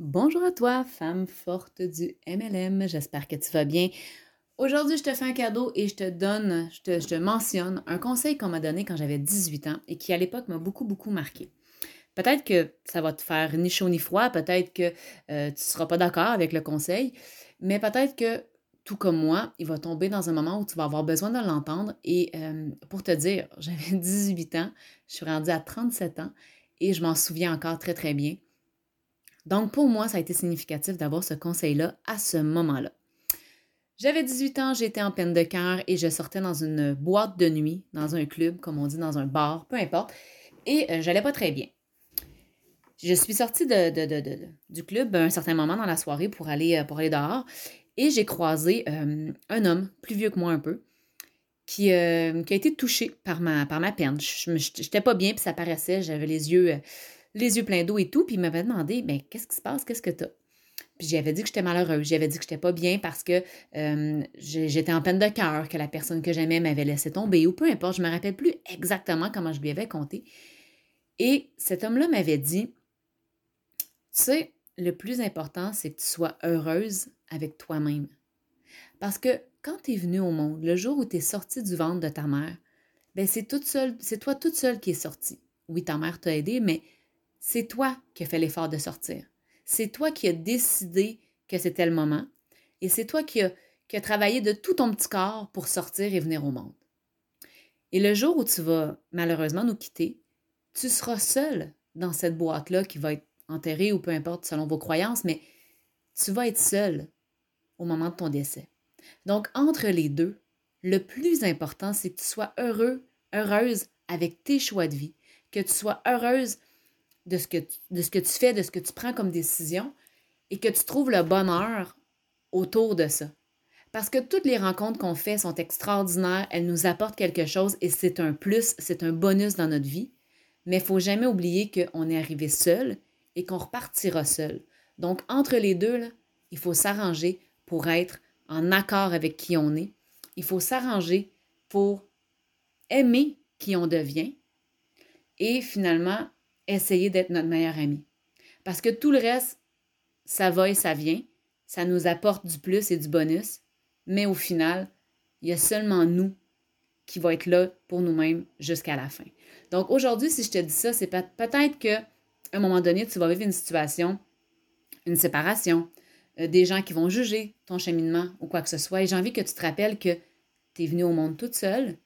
Bonjour à toi, femme forte du MLM. J'espère que tu vas bien. Aujourd'hui, je te fais un cadeau et je te donne, je te, mentionne un conseil qu'on m'a donné quand j'avais 18 ans et qui à l'époque m'a beaucoup, beaucoup marqué. Peut-être que ça va te faire ni chaud ni froid, peut-être que euh, tu ne seras pas d'accord avec le conseil, mais peut-être que, tout comme moi, il va tomber dans un moment où tu vas avoir besoin de l'entendre. Et euh, pour te dire, j'avais 18 ans, je suis rendue à 37 ans et je m'en souviens encore très, très bien. Donc, pour moi, ça a été significatif d'avoir ce conseil-là à ce moment-là. J'avais 18 ans, j'étais en peine de cœur et je sortais dans une boîte de nuit, dans un club, comme on dit, dans un bar, peu importe, et euh, j'allais pas très bien. Je suis sortie du club à un certain moment dans la soirée pour aller, euh, pour aller dehors et j'ai croisé euh, un homme, plus vieux que moi un peu, qui, qui a été touché par ma, par ma peine. Je n'étais pas bien, puis ça paraissait, j'avais les yeux les yeux pleins d'eau et tout, puis il m'avait demandé, mais qu'est-ce qui se passe, qu'est-ce que tu? Puis j'avais dit que j'étais malheureuse, j'avais dit que j'étais pas bien parce que euh, j'étais en peine de cœur, que la personne que j'aimais m'avait laissé tomber, ou peu importe, je me rappelle plus exactement comment je lui avais compté. Et cet homme-là m'avait dit, tu sais, le plus important, c'est que tu sois heureuse avec toi-même. Parce que quand tu es venue au monde, le jour où tu es sortie du ventre de ta mère, ben c'est toute seule, c'est toi toute seule qui es sortie. Oui, ta mère t'a aidé, mais c'est toi qui as fait l'effort de sortir. C'est toi qui as décidé que c'était le moment. Et c'est toi qui as, travaillé de tout ton petit corps pour sortir et venir au monde. Et le jour où tu vas malheureusement nous quitter, tu seras seul dans cette boîte-là qui va être enterrée ou peu importe selon vos croyances, mais tu vas être seul au moment de ton décès. Donc, entre les deux, le plus important, c'est que tu sois heureux, heureuse avec tes choix de vie, que tu sois heureuse de ce, que tu, fais, de ce que tu prends comme décision et que tu trouves le bonheur autour de ça. Parce que toutes les rencontres qu'on fait sont extraordinaires, elles nous apportent quelque chose et c'est un plus, c'est un bonus dans notre vie. Mais il faut jamais oublier qu'on est arrivé seul et qu'on repartira seul. Donc, entre les deux, il faut s'arranger pour être en accord avec qui on est. Il faut s'arranger pour aimer qui on devient et finalement essayer d'être notre meilleur ami. Parce que tout le reste, ça va et ça vient, ça nous apporte du plus et du bonus, mais au final, il y a seulement nous qui va être là pour nous-mêmes jusqu'à la fin. Donc aujourd'hui, si je te dis ça, c'est peut-être que à un moment donné, tu vas vivre une situation, une séparation, euh, des gens qui vont juger ton cheminement ou quoi que ce soit. Et j'ai envie que tu te rappelles que tu es venu au monde toute seule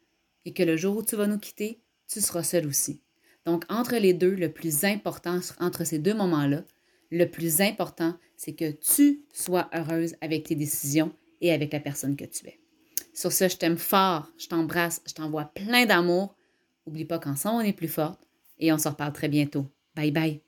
et que le jour où tu vas nous quitter, tu seras seul aussi. Donc, entre les deux, le plus important, entre ces deux moments-là, le plus important, c'est que tu sois heureuse avec tes décisions et avec la personne que tu es. Sur ce, je t'aime fort, je t'embrasse, je t'envoie plein d'amour. N'oublie pas qu'ensemble, on est plus forte et on se reparle très bientôt. Bye bye.